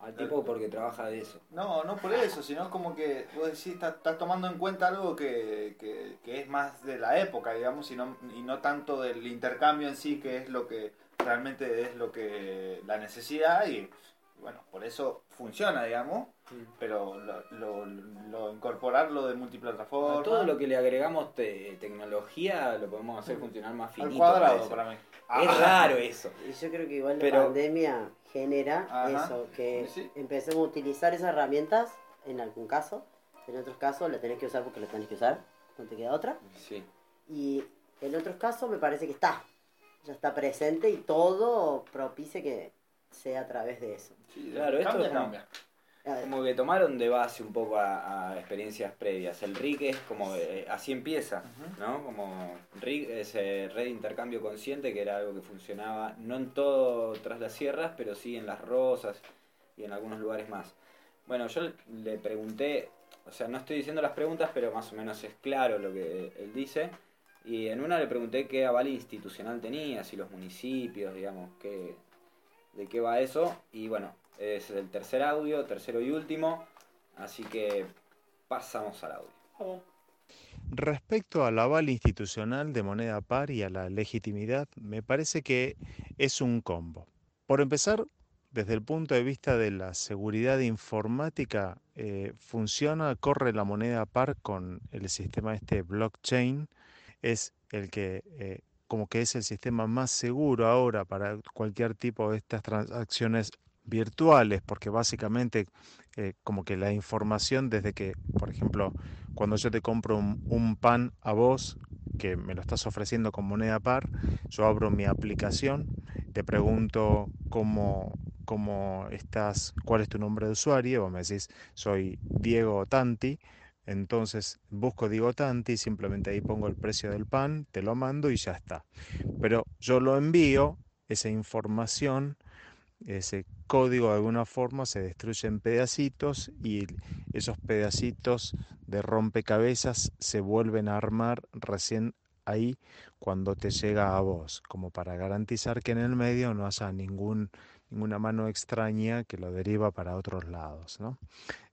Al tipo porque trabaja de eso. No, no por eso, sino es como que vos decís, estás, estás tomando en cuenta algo que, que- que es más de la época, digamos, y no, y no tanto del intercambio en sí, que es lo que realmente es lo que la necesidad, y bueno, por eso funciona, digamos, pero lo, lo- lo- incorporarlo de multiplataforma. A todo lo que le agregamos te- tecnología lo podemos hacer funcionar más al finito. cuadrado parece. para mí. Es Ah, raro eso. Y yo creo que igual Pero- la pandemia genera Ajá. eso, que Sí. empecemos a utilizar esas herramientas en algún caso, en otros casos la tenés que usar porque la tenés que usar, no te queda otra. Sí. Y en otros casos me parece que está, ya está presente y todo propicia que sea a través de eso. Sí, Claro, esto cambia, es como- cambia. Como que tomaron de base un poco a, a experiencias previas. El RIC es como, eh, así empieza, ¿no? Como RIC es eh, red de intercambio consciente, que era algo que funcionaba no en todo tras las sierras, pero sí en las rosas y en algunos lugares más. Bueno, yo le pregunté, o sea, no estoy diciendo las preguntas, pero más o menos es claro lo que él dice. Y en una le pregunté qué aval institucional tenía, si los municipios, digamos, qué, de qué va eso. Y bueno, es el tercer audio, tercero y último. Así que pasamos al audio. Respecto al aval institucional de moneda par y a la legitimidad, me parece que es un combo. Por empezar, desde el punto de vista de la seguridad informática, eh, funciona, corre la moneda par con el sistema este blockchain, es el que eh, como que es el sistema más seguro ahora para cualquier tipo de estas transacciones virtuales, porque básicamente eh, como que la información desde que, por ejemplo, cuando yo te compro un, pan a vos, que me lo estás ofreciendo con moneda par, yo abro mi aplicación, te pregunto cómo, cómo estás, cuál es tu nombre de usuario, vos me decís, soy Diego Tanti, entonces busco Diego Tanti, simplemente ahí pongo el precio del pan, te lo mando y ya está. Pero yo lo envío, esa información, ese código de alguna forma se destruye en pedacitos y esos pedacitos de rompecabezas se vuelven a armar recién ahí cuando te llega a vos, como para garantizar que en el medio no haya ningún, ninguna mano extraña que lo deriva para otros lados. ¿no?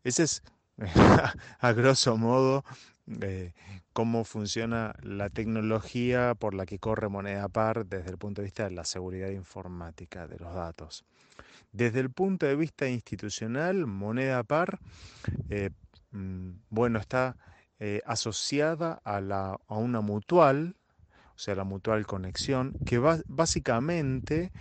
Ese es, a grosso modo, eh, cómo funciona la tecnología por la que corre moneda par desde el punto de vista de la seguridad informática de los datos. Desde el punto de vista institucional, moneda par, eh, mm, bueno, está eh, asociada a, la, a una mutual, o sea, la mutual conexión, que va, básicamente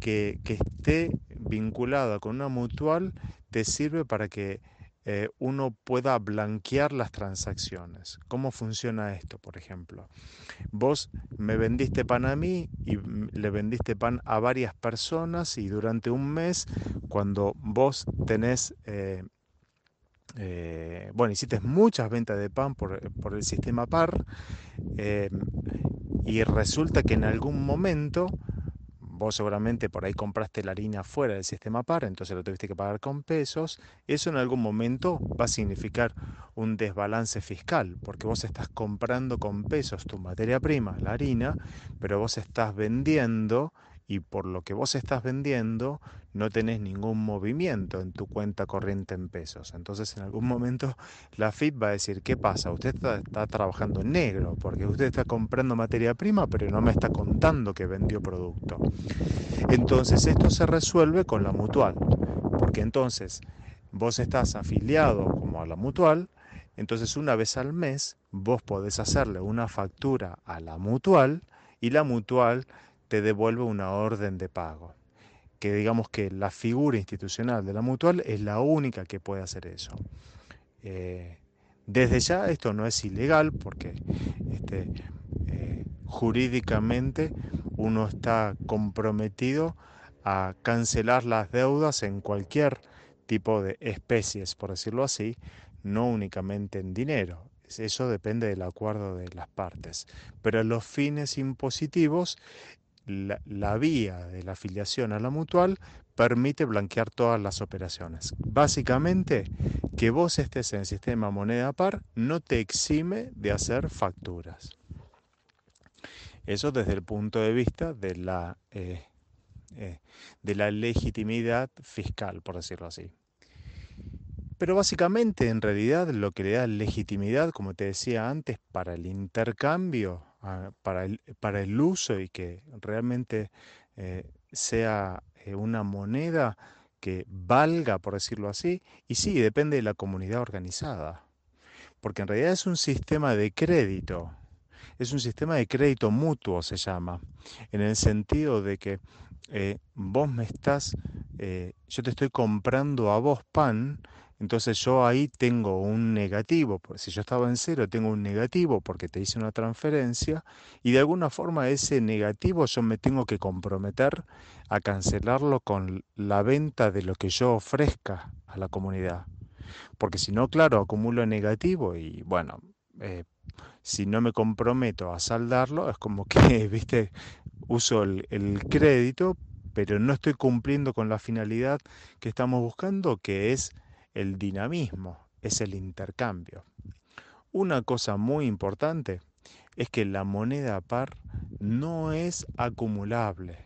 que, que esté vinculada con una mutual te sirve para que eh, uno pueda blanquear las transacciones. ¿Cómo funciona esto, por ejemplo? Vos me vendiste pan a mí y le vendiste pan a varias personas y durante un mes, cuando vos tenés, eh, eh, bueno, hiciste muchas ventas de pan por, por el sistema PAR y resulta que en algún momento vos seguramente por ahí compraste la harina fuera del sistema PAR, entonces lo tuviste que pagar con pesos, eso en algún momento va a significar un desbalance fiscal, porque vos estás comprando con pesos tu materia prima, la harina, pero vos estás vendiendo y por lo que vos estás vendiendo no tenés ningún movimiento en tu cuenta corriente en pesos. Entonces en algún momento la FIP va a decir, ¿qué pasa? Usted está, está trabajando en negro, porque usted está comprando materia prima, pero no me está contando que vendió producto. Entonces esto se resuelve con la mutual, porque entonces vos estás afiliado como a la mutual, entonces una vez al mes vos podés hacerle una factura a la mutual y la mutual te devuelve una orden de pago. Que digamos que la figura institucional de la mutual es la única que puede hacer eso. Eh, desde ya esto no es ilegal porque este, eh, jurídicamente uno está comprometido a cancelar las deudas en cualquier tipo de especies, por decirlo así, no únicamente en dinero. Eso depende del acuerdo de las partes. Pero los fines impositivos la, vía de la afiliación a la mutual permite blanquear todas las operaciones. Básicamente, que vos estés en el sistema moneda par no te exime de hacer facturas. Eso desde el punto de vista de la, eh, eh, de la legitimidad fiscal, por decirlo así. Pero básicamente, en realidad, lo que le da legitimidad, como te decía antes, para el intercambio, para el, para el uso y que realmente eh, sea eh, una moneda que valga, por decirlo así, y sí, depende de la comunidad organizada. Porque en realidad es un sistema de crédito, es un sistema de crédito mutuo, se llama, en el sentido de que eh, vos me estás, yo te estoy comprando a vos pan, entonces yo ahí tengo un negativo, si yo estaba en cero tengo un negativo porque te hice una transferencia y de alguna forma ese negativo yo me tengo que comprometer a cancelarlo con la venta de lo que yo ofrezca a la comunidad. Porque si no, claro, acumulo negativo y bueno, eh, si no me comprometo a saldarlo, es como que, viste, uso el crédito, pero no estoy cumpliendo con la finalidad que estamos buscando, que es el dinamismo, es el intercambio. Una cosa muy importante es que la moneda par no es acumulable.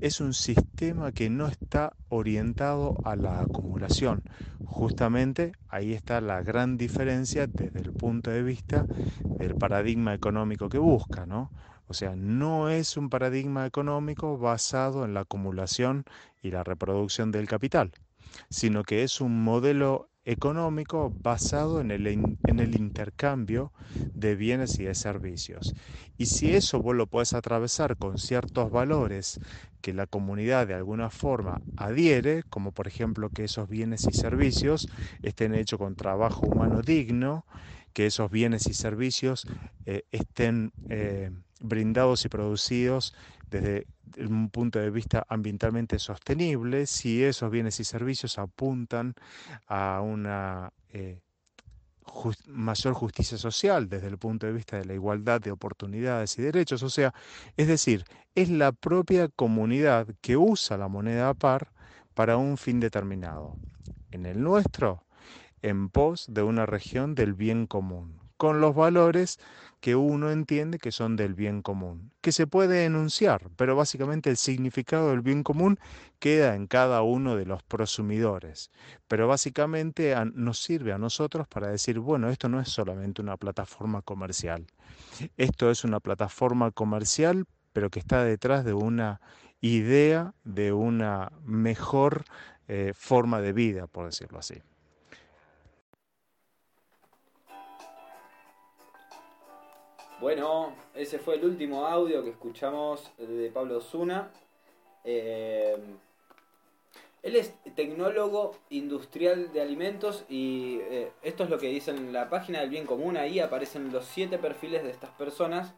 Es un sistema que no está orientado a la acumulación. Justamente ahí está la gran diferencia desde el punto de vista del paradigma económico que busca, ¿no? O sea, no es un paradigma económico basado en la acumulación y la reproducción del capital sino que es un modelo económico basado en el, en el, intercambio de bienes y de servicios. Y si eso vos lo puedes atravesar con ciertos valores que la comunidad de alguna forma adhiere, como por ejemplo que esos bienes y servicios estén hechos con trabajo humano digno, que esos bienes y servicios eh, estén eh, brindados y producidos desde un punto de vista ambientalmente sostenible, si esos bienes y servicios apuntan a una eh, mayor justicia social desde el punto de vista de la igualdad de oportunidades y derechos. O sea, es decir, es la propia comunidad que usa la moneda par para un fin determinado. En el nuestro, en pos de una región del bien común, con los valores que uno entiende que son del bien común, que se puede enunciar, pero básicamente el significado del bien común queda en cada uno de los prosumidores. Pero básicamente nos sirve a nosotros para decir, bueno, esto no es solamente una plataforma comercial, esto es una plataforma comercial, pero que está detrás de una idea de una mejor eh, forma de vida, por decirlo así. Bueno, ese fue el último audio que escuchamos de Pablo Zuna. Eh, él es tecnólogo industrial de alimentos y eh, esto es lo que dice en la página del bien común. Ahí aparecen los siete perfiles de estas personas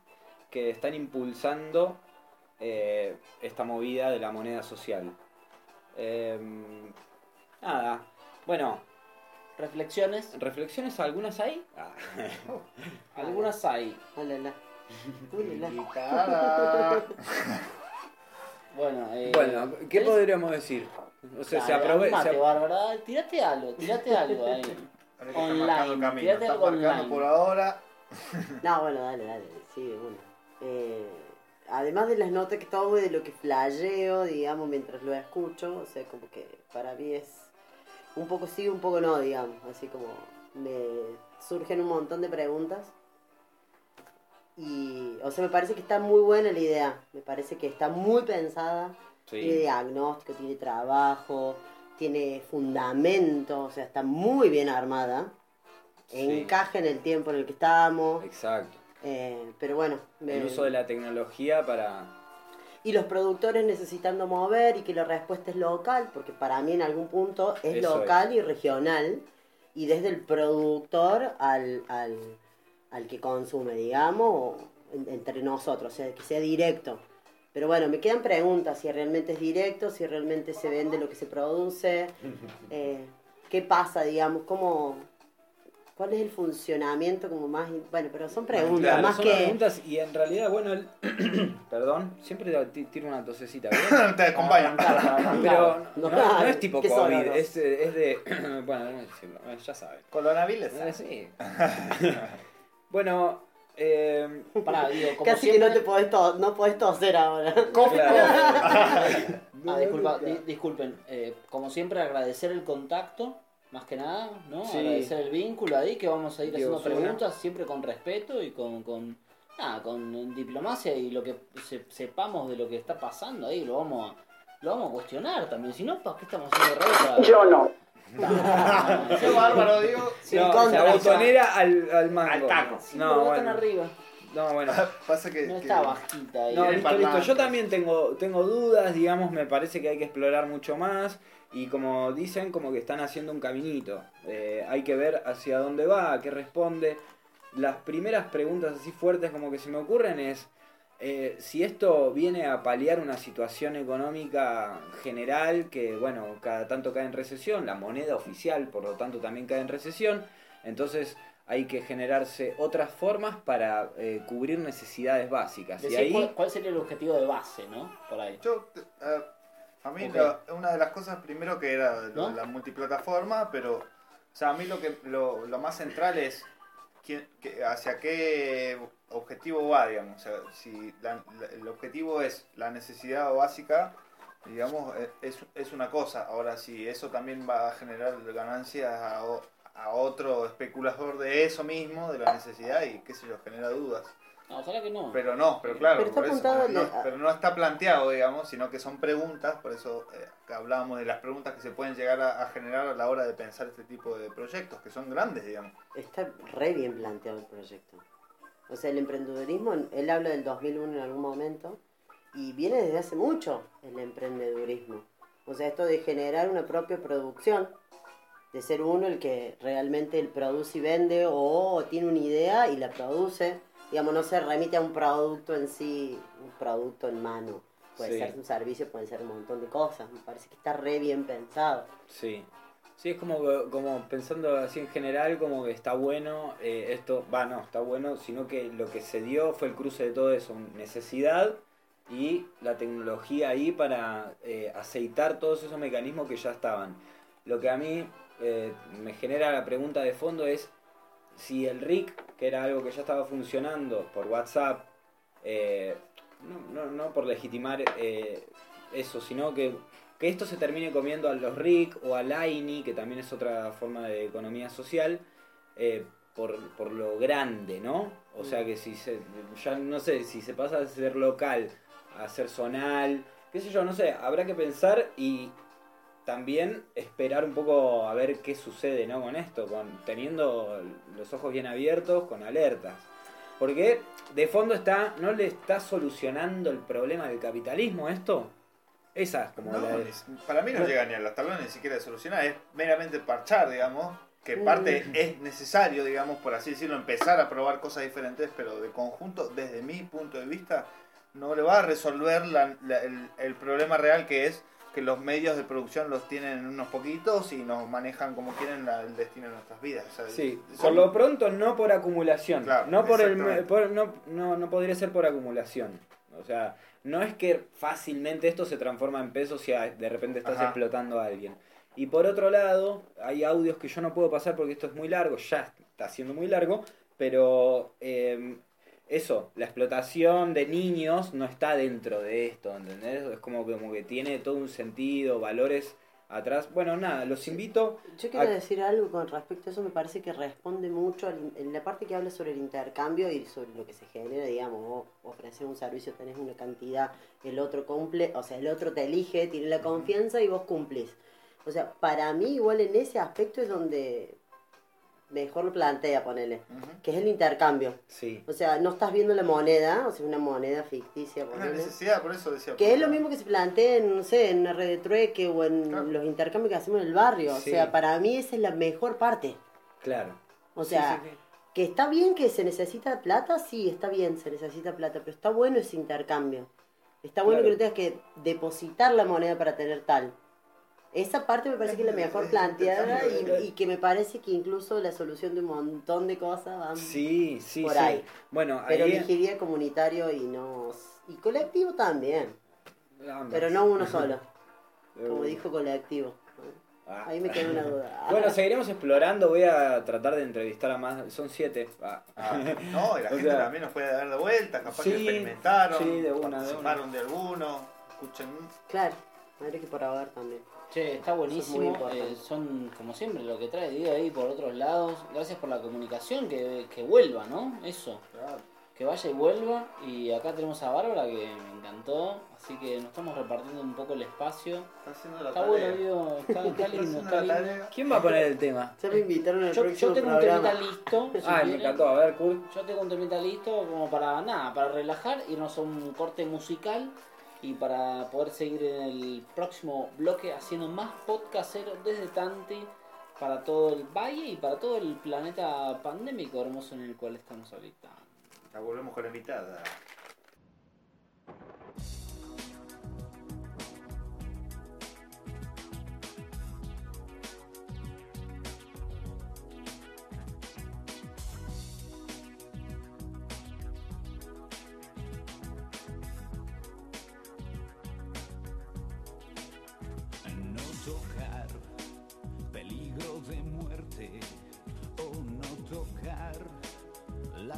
que están impulsando eh, esta movida de la moneda social. nada, bueno, ¿Reflexiones? ¿Reflexiones algunas hay? Ah. Algunas hay. bueno, eh, bueno, ¿qué podríamos decir? O sea, se aprovecha. Se... Bárbara, tirate algo, tirate algo ahí. online. Tirate algo online. por ahora. no, bueno, dale, dale. Sí, bueno. Eh, además de las notas que tomo de lo que flasheo, digamos, mientras lo escucho, o sea, como que para mí es un poco sí, un poco no, digamos. Así como me surgen un montón de preguntas. Y, o sea, me parece que está muy buena la idea. Me parece que está muy pensada. Tiene diagnóstico, tiene trabajo, tiene fundamento, o sea, está muy bien armada. Encaja en el tiempo en el que estamos. Exacto. Eh, pero bueno. El uso de la tecnología para y los productores necesitando mover y que la respuesta es local, porque para mí en algún punto es local y regional, y desde el productor al, al, al que consume, digamos, entre nosotros, o sea, que sea directo. Pero bueno, me quedan preguntas, si realmente es directo, si realmente se vende lo que se produce, eh, qué pasa, digamos, cómo, ¿Cuál es el funcionamiento como más... Bueno, pero son preguntas, Claro, más son que... preguntas y en realidad, bueno, el- perdón, siempre ti- tiro una tosecita. Te acompaño. Pero no, No, no es tipo ¿qué COVID, es, es de... bueno, no decirlo, eh, ya saben. Coronavirus. Eh, sí. bueno, eh, Pará, digo, como Casi siempre... que no te podés, to- no podés toser ahora. claro. Ah, disculpa, di- disculpen, eh, como siempre agradecer el contacto, más que nada, ¿no? Sí. Agradecer el vínculo ahí, que vamos a ir haciendo preguntas siempre con respeto y con, con, nada, con diplomacia y lo que se- sepamos de lo que está pasando ahí, lo vamos a, lo vamos a cuestionar también, si no, ¿para qué estamos haciendo radio? Yo no. Qué bárbaro, digo. Sí, no, contra, la o sea, botonera al, al mango. Al taco. No, bueno. arriba, No, bueno. Pasa que. no que- está bajita ahí. No, el listo, listo. Yo también tengo, tengo dudas, digamos, me parece que hay que explorar mucho más. Y como dicen, como que están haciendo un caminito. Eh, hay que ver hacia dónde va, a qué responde. Las primeras preguntas así fuertes como que se me ocurren es eh, si esto viene a paliar una situación económica general que, bueno, cada tanto cae en recesión, la moneda oficial, por lo tanto, también cae en recesión. Entonces hay que generarse otras formas para eh, cubrir necesidades básicas. Y ahí... cuál, cuál sería el objetivo de base, ¿no? Por ahí. Yo, eh, a mí la- una de las cosas primero que era ¿No? la multiplataforma, pero o sea, a mí lo que lo, lo más central es quién- que- hacia qué objetivo va, digamos. O sea, si la- la- el objetivo es la necesidad básica, digamos, eh, es, es una cosa. Ahora, si eso también va a generar ganancias a, a otro especulador de eso mismo, de la necesidad, y qué sé yo, genera dudas. No, ojalá que no. Pero no, pero claro, Pero está por eso, no- pero no está planteado, digamos, sino que son preguntas, por eso eh, hablábamos de las preguntas que se pueden llegar a, a generar a la hora de pensar este tipo de proyectos, que son grandes, digamos. Está re bien planteado el proyecto. O sea, el emprendedurismo, él habla del 2001 en algún momento, y viene desde hace mucho el emprendedurismo. O sea, esto de generar una propia producción, de ser uno el que realmente produce y vende, o tiene una idea y la produce. Digamos, no se remite a un producto en sí, un producto en mano. Puede Sí. ser un servicio, puede ser un montón de cosas. Me parece que está re bien pensado. Sí. Sí, es como, como pensando así en general, como que está bueno eh, esto, va, no, está bueno, sino que lo que se dio fue el cruce de todo eso, necesidad y la tecnología ahí para eh, aceitar todos esos mecanismos que ya estaban. Lo que a mí eh, me genera la pregunta de fondo es si el RIC, que era algo que ya estaba funcionando por WhatsApp, eh, no, no, no por legitimar eh, eso, sino que, que esto se termine comiendo a los RIC o al AINI, que también es otra forma de economía social, por, por lo grande, ¿no? O sea que si se, ya no sé, si se pasa de ser local a ser zonal, qué sé yo, no sé, habrá que pensar y también esperar un poco a ver qué sucede ¿no? con esto, con teniendo los ojos bien abiertos, con alertas. Porque de fondo está, ¿no le está solucionando el problema del capitalismo esto? Esa es como No, la... para mí no llega ni a los talones ni siquiera de solucionar, es meramente parchar, digamos, que Mm. parte es necesario, digamos, por así decirlo, empezar a probar cosas diferentes, pero de conjunto, desde mi punto de vista, no le va a resolver la- la- el, el problema real que es que los medios de producción los tienen unos poquitos y nos manejan como quieren la- el destino de nuestras vidas. o sea, Sí, son- por lo pronto no por acumulación. Claro, no por el por- no, no, no podría ser por acumulación. O sea, no es que fácilmente esto se transforma en pesos y a- de repente estás Ajá. explotando a alguien. Y por otro lado, hay audios que yo no puedo pasar porque esto es muy largo, ya está siendo muy largo, pero eh, eso, la explotación de niños no está dentro de esto, ¿entendés? Es como que, como que tiene todo un sentido, valores atrás. Bueno, nada, los invito Yo quiero decir algo con respecto a eso, me parece que responde mucho al en la parte que habla sobre el intercambio y sobre lo que se genera, digamos, vos ofrecer un servicio, tenés una cantidad, el otro cumple, o sea, el otro te elige, tiene la confianza y vos cumplís. O sea, para mí igual en ese aspecto es donde mejor lo plantea, ponele, Ujú. que es el intercambio. Sí. O sea, no estás viendo la moneda, o sea, una moneda ficticia, Una necesidad, por eso decía. Que es lo mismo que se plantea en, no sé, en una red de trueque o en Claro. los intercambios que hacemos en el barrio. Sí. O sea, para mí esa es la mejor parte. Claro. O Sí, sea, sí, sí. que está bien que se necesita plata, sí, está bien, se necesita plata, pero está bueno ese intercambio. Está bueno Claro. que no tengas que depositar la moneda para tener tal. Esa parte me parece que es la mejor planteada y, y que me parece que incluso la solución de un montón de cosas van Sí, sí, por sí. ahí. Bueno, Pero ahí... elegiría comunitario y no. Y colectivo también. Ambas. Pero no uno solo. Como una. dijo colectivo. Ah. Ahí me queda una duda. Bueno, seguiremos explorando. Voy a tratar de entrevistar a más. Son siete. Ah. Ah, no, y la O gente sea, también nos puede dar de vuelta, capaz Sí, que experimentaron, sí, de una, de participaron de alguno, escuchen. Claro, habría que probar también. Che, está es buenísimo. eh, son, como siempre, lo que trae Diego ahí por otros lados. Gracias por la comunicación, que, que vuelva, ¿no? Eso. Que vaya y vuelva. Y acá tenemos a Bárbara, que me encantó. Así que nos estamos repartiendo un poco el espacio. Está haciendo la Está tarea. bueno, Diego. Está, está lindo, está lindo. ¿Quién va a poner el tema? Ya me invitaron al Yo, próximo yo tengo un temita listo. si Ah, me encantó. A ver, Kurt. Yo tengo un temita listo como para nada, para relajar, irnos a un corte musical y para poder seguir en el próximo bloque haciendo más podcastero desde Tanti para todo el valle y para todo el planeta pandémico hermoso en el cual estamos ahorita. La volvemos con la invitada.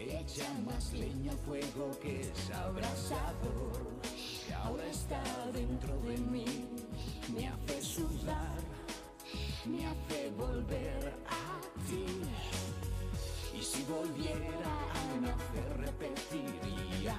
Echa más leña al fuego que es abrasador. Que ahora está dentro de mí, me hace sudar, me hace volver a ti. Y si volviera a nacer repetiría.